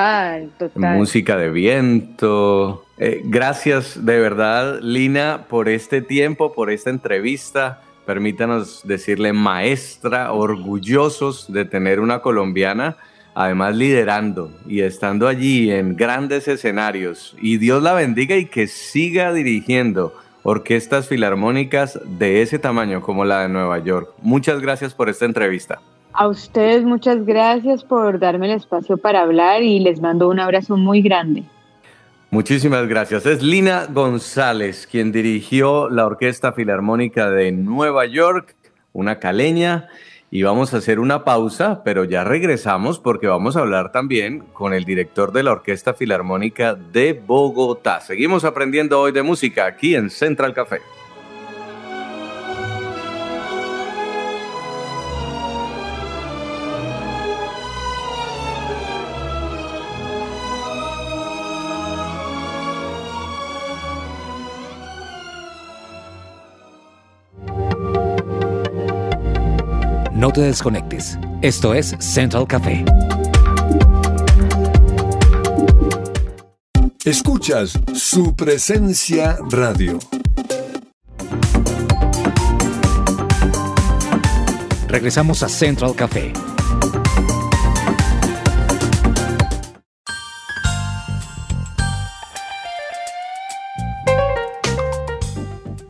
música de viento. Eh, gracias de verdad, Lina, por este tiempo, por esta entrevista. Permítanos decirle maestra, orgullosos de tener una colombiana además liderando y estando allí en grandes escenarios. Y Dios la bendiga y que siga dirigiendo orquestas filarmónicas de ese tamaño como la de Nueva York. Muchas gracias por esta entrevista. A ustedes muchas gracias por darme el espacio para hablar y les mando un abrazo muy grande. Muchísimas gracias. Es Lina González quien dirigió la Orquesta Filarmónica de Nueva York, una caleña y vamos a hacer una pausa, pero ya regresamos porque vamos a hablar también con el director de la Orquesta Filarmónica de Bogotá. Seguimos aprendiendo hoy de música aquí en Central Café. No te desconectes. Esto es Central Café. Escuchas su presencia radio. Regresamos a Central Café.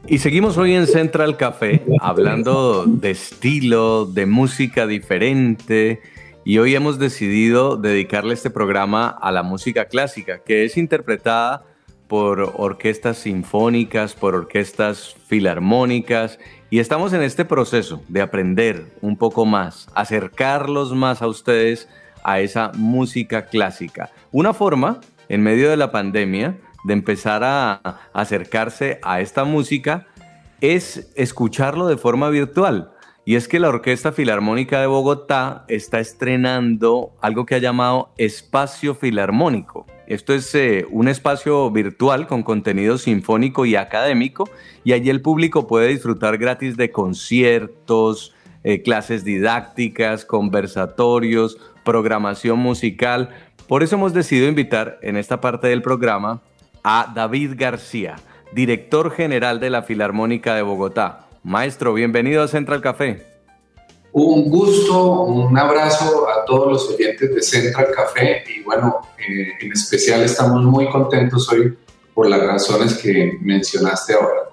Y seguimos hoy en Central Café hablando de estilo, de música diferente. Y hoy hemos decidido dedicarle este programa a la música clásica, que es interpretada por orquestas sinfónicas, por orquestas filarmónicas. Y estamos en este proceso de aprender un poco más, acercarlos más a ustedes a esa música clásica. Una forma, en medio de la pandemia, de empezar a acercarse a esta música es escucharlo de forma virtual. Y es que la Orquesta Filarmónica de Bogotá está estrenando algo que ha llamado Espacio Filarmónico. Esto es eh, un espacio virtual con contenido sinfónico y académico y allí el público puede disfrutar gratis de conciertos, eh, clases didácticas, conversatorios, programación musical. Por eso hemos decidido invitar en esta parte del programa a David García, director general de la Filarmónica de Bogotá. Maestro, bienvenido a Central Café. Un gusto, un abrazo a todos los oyentes de Central Café y bueno, eh, en especial estamos muy contentos hoy por las razones que mencionaste ahora.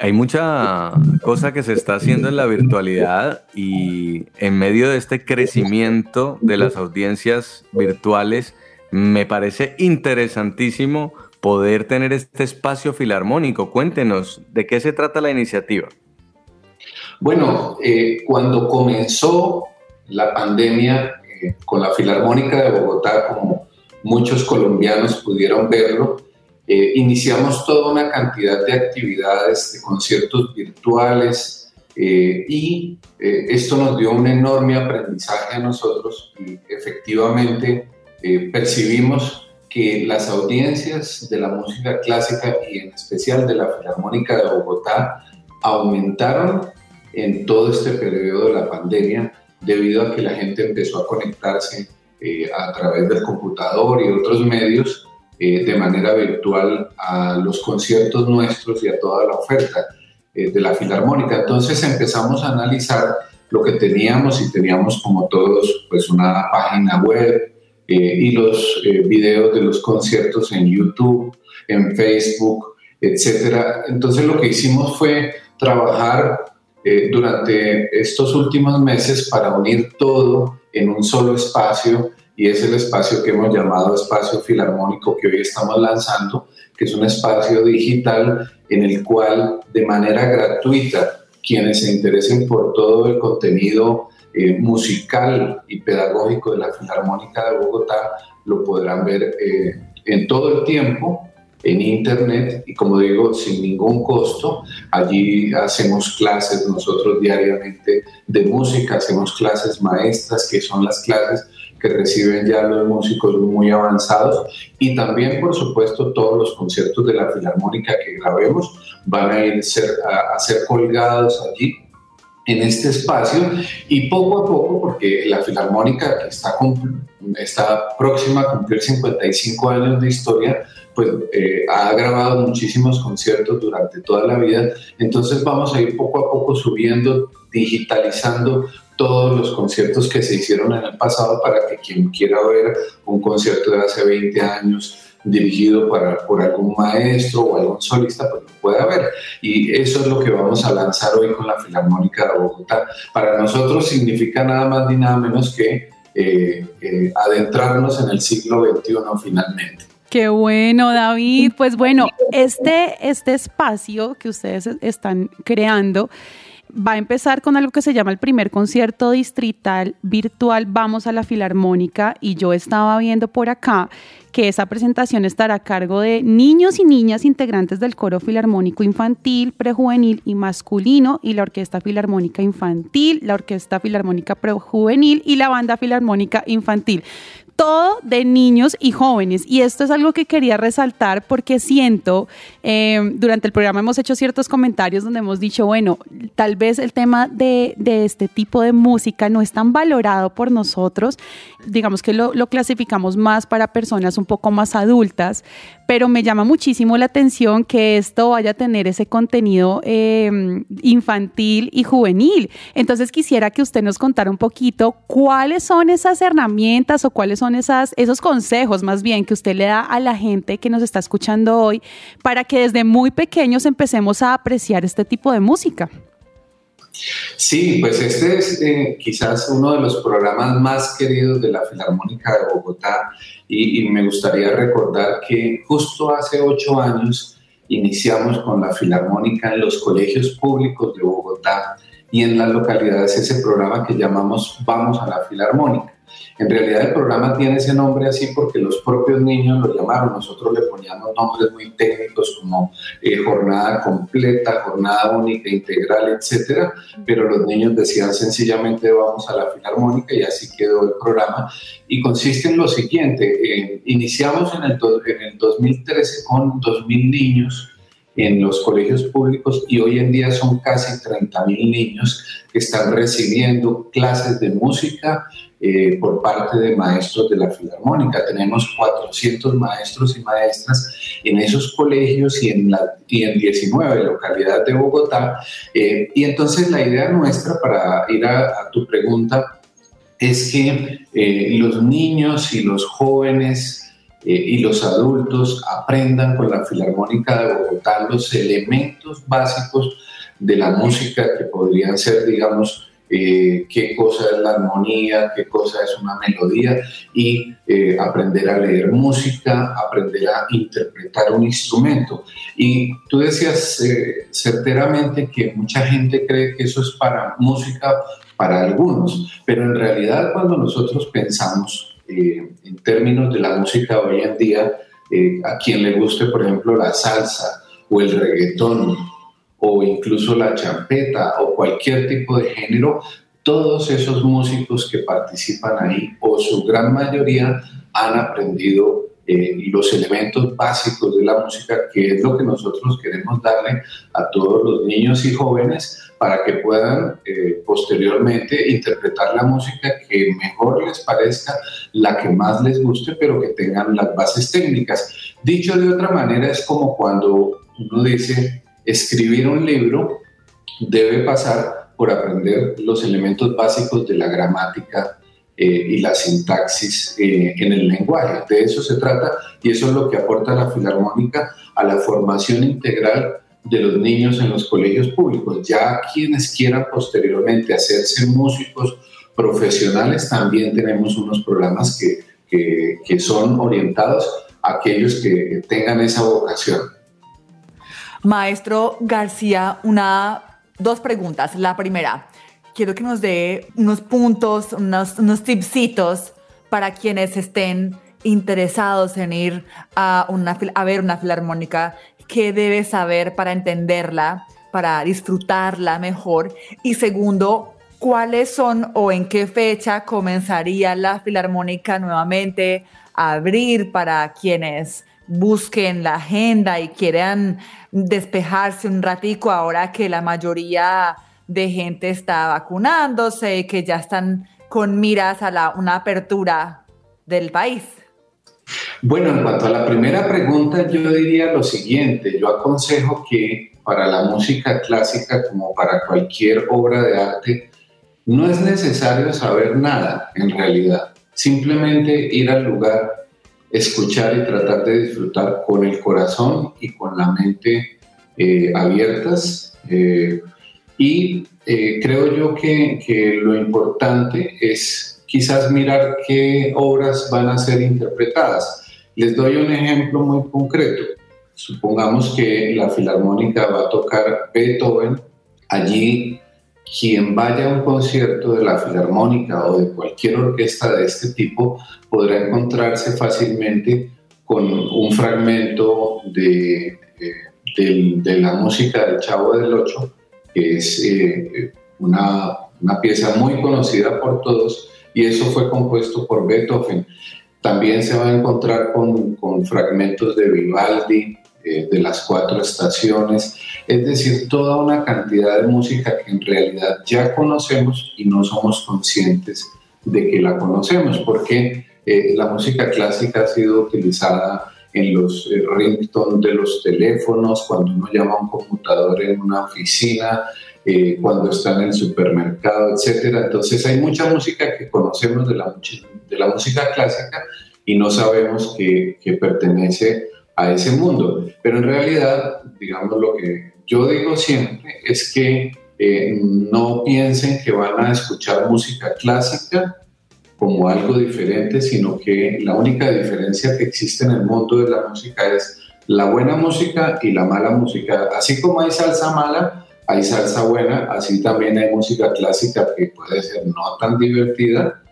Hay mucha cosa que se está haciendo en la virtualidad y en medio de este crecimiento de las audiencias virtuales, me parece interesantísimo poder tener este espacio filarmónico. Cuéntenos, ¿de qué se trata la iniciativa? Bueno, eh, cuando comenzó la pandemia eh, con la Filarmónica de Bogotá, como muchos colombianos pudieron verlo, eh, iniciamos toda una cantidad de actividades, de conciertos virtuales, y esto nos dio un enorme aprendizaje a nosotros y efectivamente percibimos que las audiencias de la música clásica y en especial de la Filarmónica de Bogotá aumentaron en todo este periodo de la pandemia debido a que la gente empezó a conectarse eh, a través del computador y otros medios eh, de manera virtual a los conciertos nuestros y a toda la oferta eh, de la Filarmónica. Entonces empezamos a analizar lo que teníamos y teníamos como todos pues una página web y los videos de los conciertos en YouTube, en Facebook, etcétera. Entonces lo que hicimos fue trabajar eh, durante estos últimos meses para unir todo en un solo espacio y es el espacio que hemos llamado espacio filarmónico que hoy estamos lanzando, que es un espacio digital en el cual de manera gratuita quienes se interesen por todo el contenido eh, musical y pedagógico de la Filarmónica de Bogotá lo podrán ver eh, en todo el tiempo en internet y como digo, sin ningún costo. Allí hacemos clases nosotros diariamente de música, hacemos clases maestras, que son las clases que reciben ya los músicos muy avanzados y también, por supuesto, todos los conciertos de la Filarmónica que grabemos van a ir ser, a, ser colgados allí en este espacio y poco a poco, porque la Filarmónica que está, está próxima a cumplir 55 años de historia, pues eh, ha grabado muchísimos conciertos durante toda la vida, entonces vamos a ir poco a poco subiendo, digitalizando todos los conciertos que se hicieron en el pasado para que quien quiera ver un concierto de hace 20 años dirigido para, por algún maestro o algún solista, pues lo pueda ver. Y eso es lo que vamos a lanzar hoy con la Filarmónica de Bogotá. Para nosotros significa nada más ni nada menos que eh, eh, adentrarnos en el siglo XXI finalmente. Qué bueno, David. Pues bueno, este, este espacio que ustedes están creando va a empezar con algo que se llama el primer concierto distrital virtual Vamos a la Filarmónica y yo estaba viendo por acá que esa presentación estará a cargo de niños y niñas integrantes del coro filarmónico infantil, prejuvenil y masculino y la Orquesta Filarmónica Infantil, la Orquesta Filarmónica Prejuvenil y la Banda Filarmónica Infantil todo de niños y jóvenes. Y esto es algo que quería resaltar porque siento, eh, durante el programa hemos hecho ciertos comentarios donde hemos dicho, bueno, tal vez el tema de, este tipo de música no es tan valorado por nosotros, digamos que lo, clasificamos más para personas un poco más adultas, pero me llama muchísimo la atención que esto vaya a tener ese contenido eh, infantil y juvenil. Entonces quisiera que usted nos contara un poquito cuáles son esas herramientas o cuáles son esas, esos consejos más bien que usted le da a la gente que nos está escuchando hoy para que desde muy pequeños empecemos a apreciar este tipo de música? Sí, pues este es eh, quizás uno de los programas más queridos de la Filarmónica de Bogotá y, y, me gustaría recordar que justo hace ocho años iniciamos con la Filarmónica en los colegios públicos de Bogotá y en las localidades ese programa que llamamos Vamos a la Filarmónica. En realidad el programa tiene ese nombre así porque los propios niños lo llamaron. Nosotros le poníamos nombres muy técnicos como eh, jornada completa, jornada única, integral, etcétera. Pero los niños decían sencillamente vamos a la filarmónica y así quedó el programa. Y consiste en lo siguiente: eh, iniciamos en el, en el 2013 con 2.000 niños en los colegios públicos y hoy en día son casi 30.000 niños que están recibiendo clases de música eh, por parte de maestros de la Filarmónica. Tenemos 400 maestros y maestras en esos colegios y en, la, y en 19 localidades de Bogotá. Eh, y entonces la idea nuestra, para ir a, tu pregunta, es que eh, los niños y los jóvenes y los adultos aprendan con la Filarmónica de Bogotá los elementos básicos de la música que podrían ser, digamos, eh, qué cosa es la armonía, qué cosa es una melodía y eh, aprender a leer música, aprender a interpretar un instrumento. Y tú decías eh, certeramente que mucha gente cree que eso es para música para algunos, pero en realidad cuando nosotros pensamos en términos de la música hoy en día, a quien le guste, por ejemplo, la salsa o el reggaetón, o incluso la champeta o cualquier tipo de género, todos esos músicos que participan ahí o su gran mayoría han aprendido eh, los elementos básicos de la música, que es lo que nosotros queremos darle a todos los niños y jóvenes para que puedan eh, posteriormente interpretar la música que mejor les parezca, la que más les guste, pero que tengan las bases técnicas. Dicho de otra manera, es como cuando uno dice, escribir un libro debe pasar por aprender los elementos básicos de la gramática eh, y la sintaxis eh, en el lenguaje. De eso se trata y eso es lo que aporta la Filarmónica a la formación integral de los niños en los colegios públicos. Ya quienes quieran posteriormente hacerse músicos profesionales, también tenemos unos programas que, que, que son orientados a aquellos que tengan esa vocación. Maestro García, una, dos preguntas. La primera, quiero que nos dé unos puntos, unos, unos tipsitos para quienes estén interesados en ir a, una, a ver una filarmónica, qué debe saber para entenderla, para disfrutarla mejor. Y segundo, ¿cuáles son o en qué fecha comenzaría la filarmónica nuevamente a abrir para quienes busquen la agenda y quieran despejarse un ratico ahora que la mayoría de gente está vacunándose que ya están con miras a la, una apertura del país? Bueno, en cuanto a la primera pregunta, yo diría lo siguiente, yo aconsejo que para la música clásica como para cualquier obra de arte, no es necesario saber nada en realidad, simplemente ir al lugar escuchar y tratar de disfrutar con el corazón y con la mente eh, abiertas. Eh, y eh, creo yo que, que, lo importante es quizás mirar qué obras van a ser interpretadas. Les doy un ejemplo muy concreto. Supongamos que la Filarmónica va a tocar Beethoven. Allí quien vaya a un concierto de la Filarmónica o de cualquier orquesta de este tipo podrá encontrarse fácilmente con un fragmento de, eh, de, la música del Chavo del Ocho, que es eh, una, una pieza muy conocida por todos y eso fue compuesto por Beethoven. También se va a encontrar con, con fragmentos de Vivaldi, eh, de las cuatro estaciones, es decir, toda una cantidad de música que en realidad ya conocemos y no somos conscientes de que la conocemos, porque eh, la música clásica ha sido utilizada en los eh, ringtones de los teléfonos, cuando uno llama a un computador en una oficina, cuando está en el supermercado, etc. Entonces hay mucha música que conocemos de la, de la música clásica y no sabemos que, que pertenece a ese mundo. Pero en realidad, digamos, lo que yo digo siempre es que eh, no piensen que van a escuchar música clásica como algo diferente, sino que la única diferencia que existe en el mundo de la música es la buena música y la mala música. Así como hay salsa mala, hay salsa buena, así también hay música clásica que puede ser no tan divertida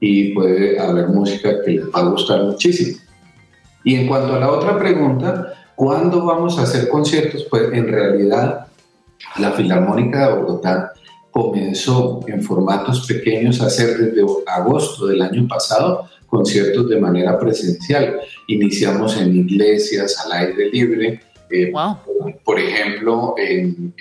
y puede haber música que les va a gustar muchísimo. Y en cuanto a la otra pregunta, ¿cuándo vamos a hacer conciertos? Pues en realidad la Filarmónica de Bogotá comenzó en formatos pequeños a hacer desde agosto del año pasado conciertos de manera presencial. Iniciamos en iglesias al aire libre. Eh, por ejemplo, en,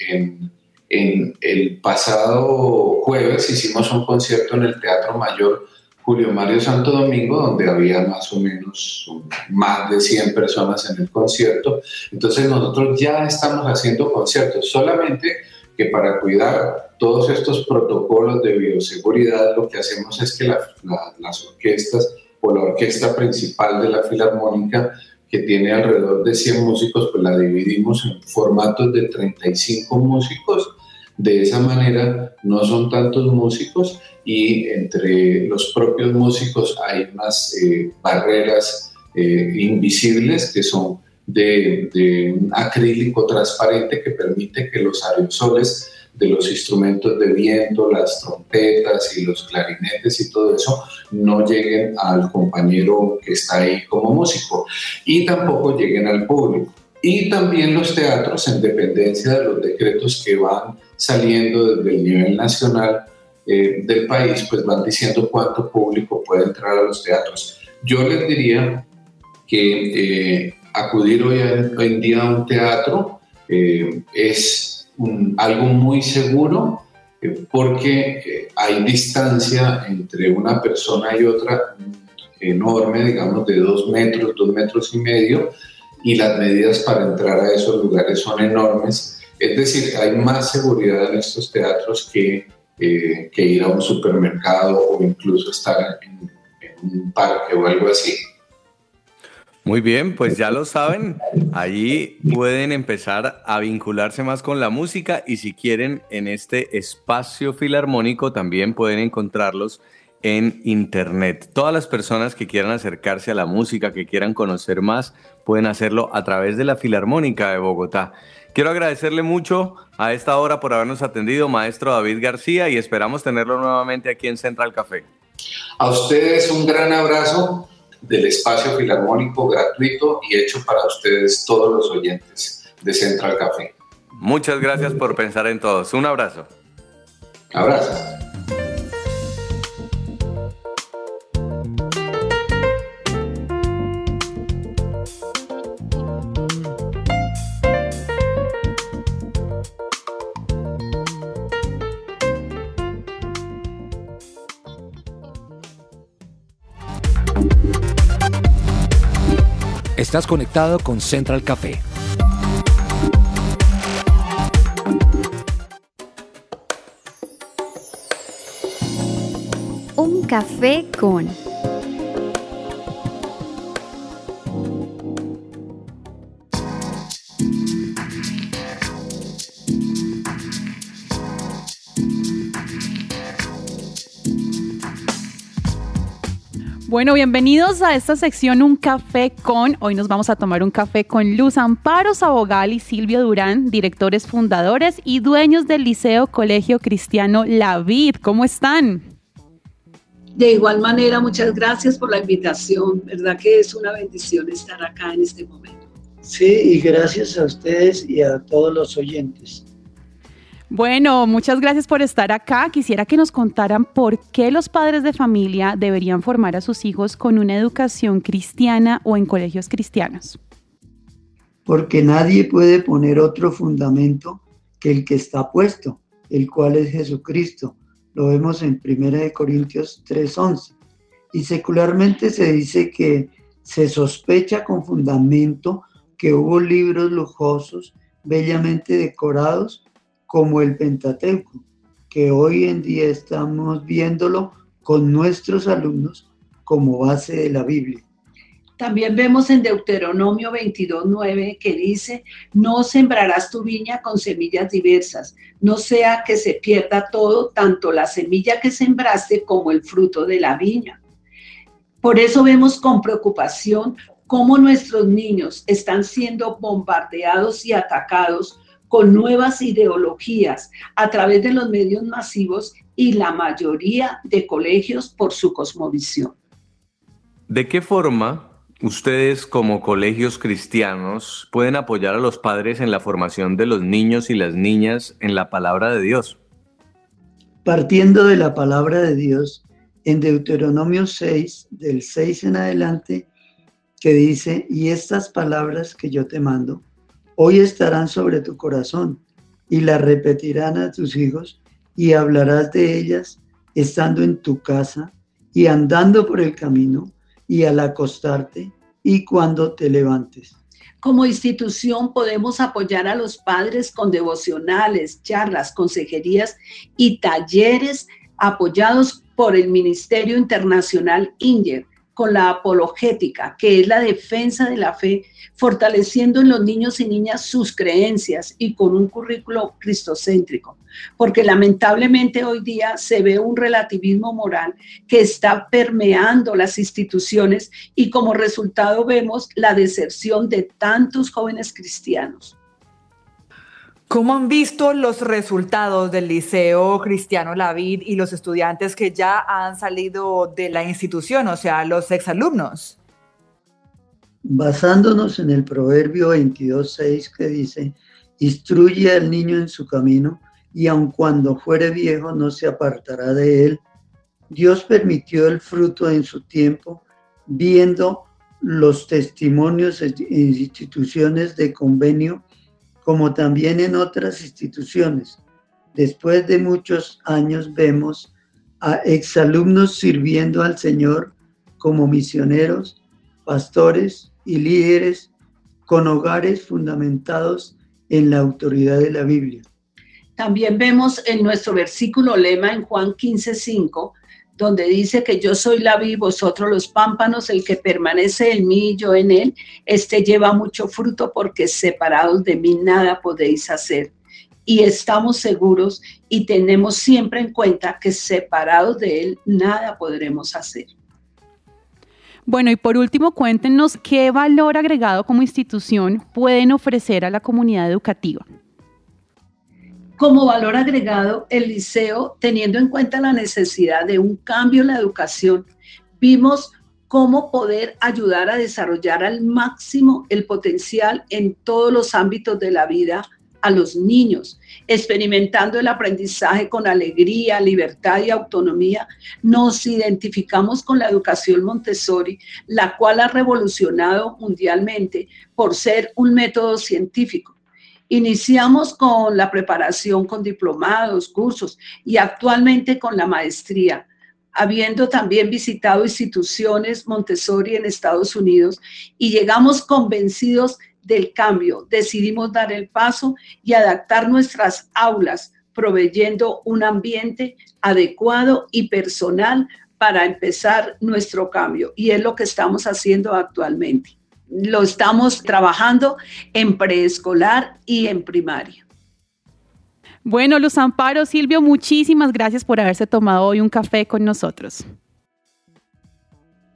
en el pasado jueves hicimos un concierto en el Teatro Mayor Julio Mario Santo Domingo, donde había más o menos más de 100 personas en el concierto. Entonces nosotros ya estamos haciendo conciertos, solamente que para cuidar todos estos protocolos de bioseguridad, lo que hacemos es que las orquestas o la orquesta principal de la Filarmónica, que tiene alrededor de 100 músicos, pues la dividimos en formatos de 35 músicos. De esa manera no son tantos músicos y entre los propios músicos hay unas eh, barreras eh, invisibles que son de, acrílico transparente que permite que los aerosoles de los instrumentos de viento, las trompetas y los clarinetes y todo eso no lleguen al compañero que está ahí como músico y tampoco lleguen al público. Y también los teatros, en dependencia de los decretos que van saliendo desde el nivel nacional, eh, del país, pues van diciendo cuánto público puede entrar a los teatros. Yo les diría que eh, acudir hoy en, día a un teatro eh, es algo muy seguro porque hay distancia entre una persona y otra enorme, digamos de dos metros, dos metros y medio, y las medidas para entrar a esos lugares son enormes. Es decir, hay más seguridad en estos teatros que eh, que ir a un supermercado o incluso estar en, un parque o algo así. Muy bien, pues ya lo saben, allí pueden empezar a vincularse más con la música y si quieren en este espacio filarmónico también pueden encontrarlos en internet. Todas las personas que quieran acercarse a la música, que quieran conocer más, pueden hacerlo a través de la Filarmónica de Bogotá. Quiero agradecerle mucho a esta hora por habernos atendido, maestro David García, y esperamos tenerlo nuevamente aquí en Central Café. A ustedes un gran abrazo del espacio filarmónico gratuito y hecho para ustedes todos los oyentes de Central Café. Muchas gracias por pensar en todos. Un abrazo. Abrazo. Estás conectado con Central Café. Un café con... Bueno, bienvenidos a esta sección Un Café con. Hoy nos vamos a tomar un café con Luz Amparo Sabogal y Silvio Durán, directores fundadores y dueños del Liceo Colegio Cristiano La Vid. ¿Cómo están? De igual manera, muchas gracias por la invitación. ¿Verdad que es una bendición estar acá en este momento? Sí, y gracias a ustedes y a todos los oyentes. Bueno, muchas gracias por estar acá. Quisiera que nos contaran por qué los padres de familia deberían formar a sus hijos con una educación cristiana o en colegios cristianos. Porque nadie puede poner otro fundamento que el que está puesto, el cual es Jesucristo. Lo vemos en 1 Corintios 3:11. Y secularmente se dice que se sospecha con fundamento que hubo libros lujosos, bellamente decorados, como el Pentateuco, que hoy en día estamos viéndolo con nuestros alumnos como base de la Biblia. También vemos en Deuteronomio 22.9 que dice, no sembrarás tu viña con semillas diversas, no sea que se pierda todo, tanto la semilla que sembraste como el fruto de la viña. Por eso vemos con preocupación cómo nuestros niños están siendo bombardeados y atacados con nuevas ideologías a través de los medios masivos y la mayoría de colegios por su cosmovisión. ¿De qué forma ustedes como colegios cristianos pueden apoyar a los padres en la formación de los niños y las niñas en la palabra de Dios? Partiendo de la palabra de Dios, en Deuteronomio 6, del 6 en adelante, que dice, y estas palabras que yo te mando, Hoy estarán sobre tu corazón y las repetirán a tus hijos y hablarás de ellas estando en tu casa y andando por el camino, y al acostarte, y cuando te levantes. Como institución podemos apoyar a los padres con devocionales, charlas, consejerías y talleres apoyados por el Ministerio Internacional INGER con la apologética, que es la defensa de la fe, fortaleciendo en los niños y niñas sus creencias y con un currículo cristocéntrico. Porque lamentablemente hoy día se ve un relativismo moral que está permeando las instituciones y como resultado vemos la deserción de tantos jóvenes cristianos. ¿Cómo han visto los resultados del Liceo Cristiano Lavid y los estudiantes que ya han salido de la institución, o sea, los exalumnos? Basándonos en el Proverbio 22.6 que dice, instruye al niño en su camino y aun cuando fuere viejo no se apartará de él. Dios permitió el fruto en su tiempo, viendo los testimonios en instituciones de convenio como también en otras instituciones. Después de muchos años vemos a exalumnos sirviendo al Señor como misioneros, pastores y líderes con hogares fundamentados en la autoridad de la Biblia. También vemos en nuestro versículo lema en Juan 15:5 donde dice que yo soy la vid, vosotros los pámpanos, el que permanece en mí y yo en él, este lleva mucho fruto porque separados de mí nada podéis hacer. Y estamos seguros y tenemos siempre en cuenta que separados de él nada podremos hacer. Bueno, y por último, cuéntenos qué valor agregado como institución pueden ofrecer a la comunidad educativa como valor agregado el liceo, teniendo en cuenta la necesidad de un cambio en la educación, vimos cómo poder ayudar a desarrollar al máximo el potencial en todos los ámbitos de la vida a los niños, experimentando el aprendizaje con alegría, libertad y autonomía, nos identificamos con la educación Montessori, la cual ha revolucionado mundialmente por ser un método científico Iniciamos con la preparación con diplomados, cursos y actualmente con la maestría, habiendo también visitado instituciones Montessori en Estados Unidos y llegamos convencidos del cambio. Decidimos dar el paso y adaptar nuestras aulas, proveyendo un ambiente adecuado y personal para empezar nuestro cambio. Y es lo que estamos haciendo actualmente lo estamos trabajando en preescolar y en primaria. Bueno, Luz Amparo, Silvio, muchísimas gracias por haberse tomado hoy un café con nosotros.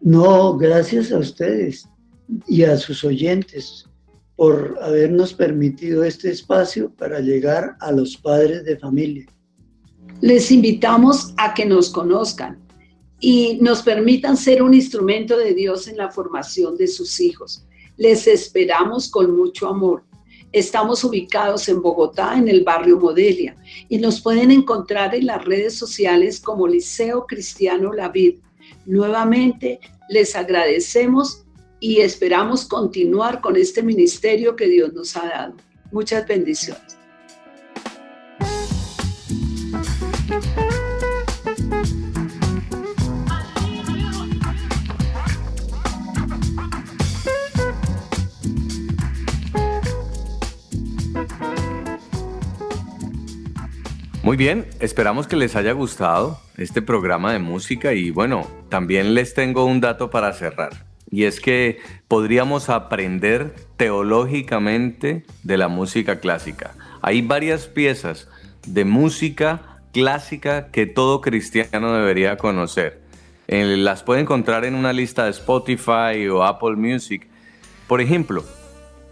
No, gracias a ustedes y a sus oyentes por habernos permitido este espacio para llegar a los padres de familia. Les invitamos a que nos conozcan y nos permitan ser un instrumento de Dios en la formación de sus hijos. Les esperamos con mucho amor. Estamos ubicados en Bogotá, en el barrio Modelia, y nos pueden encontrar en las redes sociales como Liceo Cristiano La Vid. Nuevamente, les agradecemos y esperamos continuar con este ministerio que Dios nos ha dado. Muchas bendiciones. Muy bien, esperamos que les haya gustado este programa de música y bueno, también les tengo un dato para cerrar. Y es que podríamos aprender teológicamente de la música clásica. Hay varias piezas de música clásica que todo cristiano debería conocer. Eh, las puede encontrar en una lista de Spotify o Apple Music. Por ejemplo,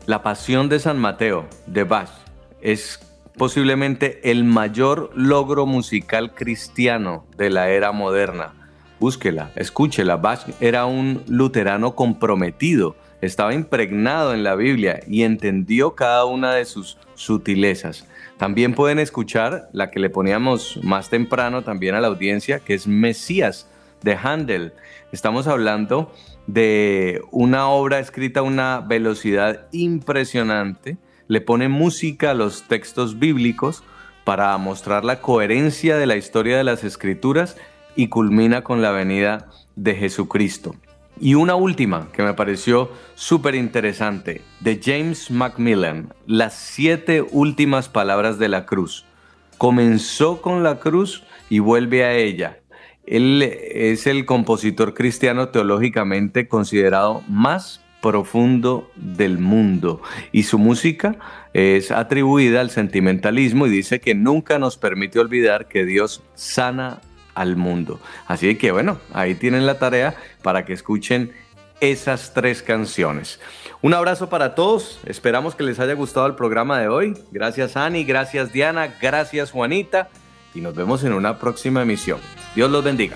La Pasión de San Mateo de Bach es posiblemente el mayor logro musical cristiano de la era moderna. Búsquela, escúchela. Bach era un luterano comprometido, estaba impregnado en la Biblia y entendió cada una de sus sutilezas. También pueden escuchar la que le poníamos más temprano también a la audiencia, que es Mesías de Handel. Estamos hablando de una obra escrita a una velocidad impresionante le pone música a los textos bíblicos para mostrar la coherencia de la historia de las escrituras y culmina con la venida de Jesucristo. Y una última que me pareció súper interesante, de James Macmillan, las siete últimas palabras de la cruz. Comenzó con la cruz y vuelve a ella. Él es el compositor cristiano teológicamente considerado más profundo del mundo y su música es atribuida al sentimentalismo y dice que nunca nos permite olvidar que Dios sana al mundo. Así que bueno, ahí tienen la tarea para que escuchen esas tres canciones. Un abrazo para todos, esperamos que les haya gustado el programa de hoy. Gracias Ani, gracias Diana, gracias Juanita y nos vemos en una próxima emisión. Dios los bendiga.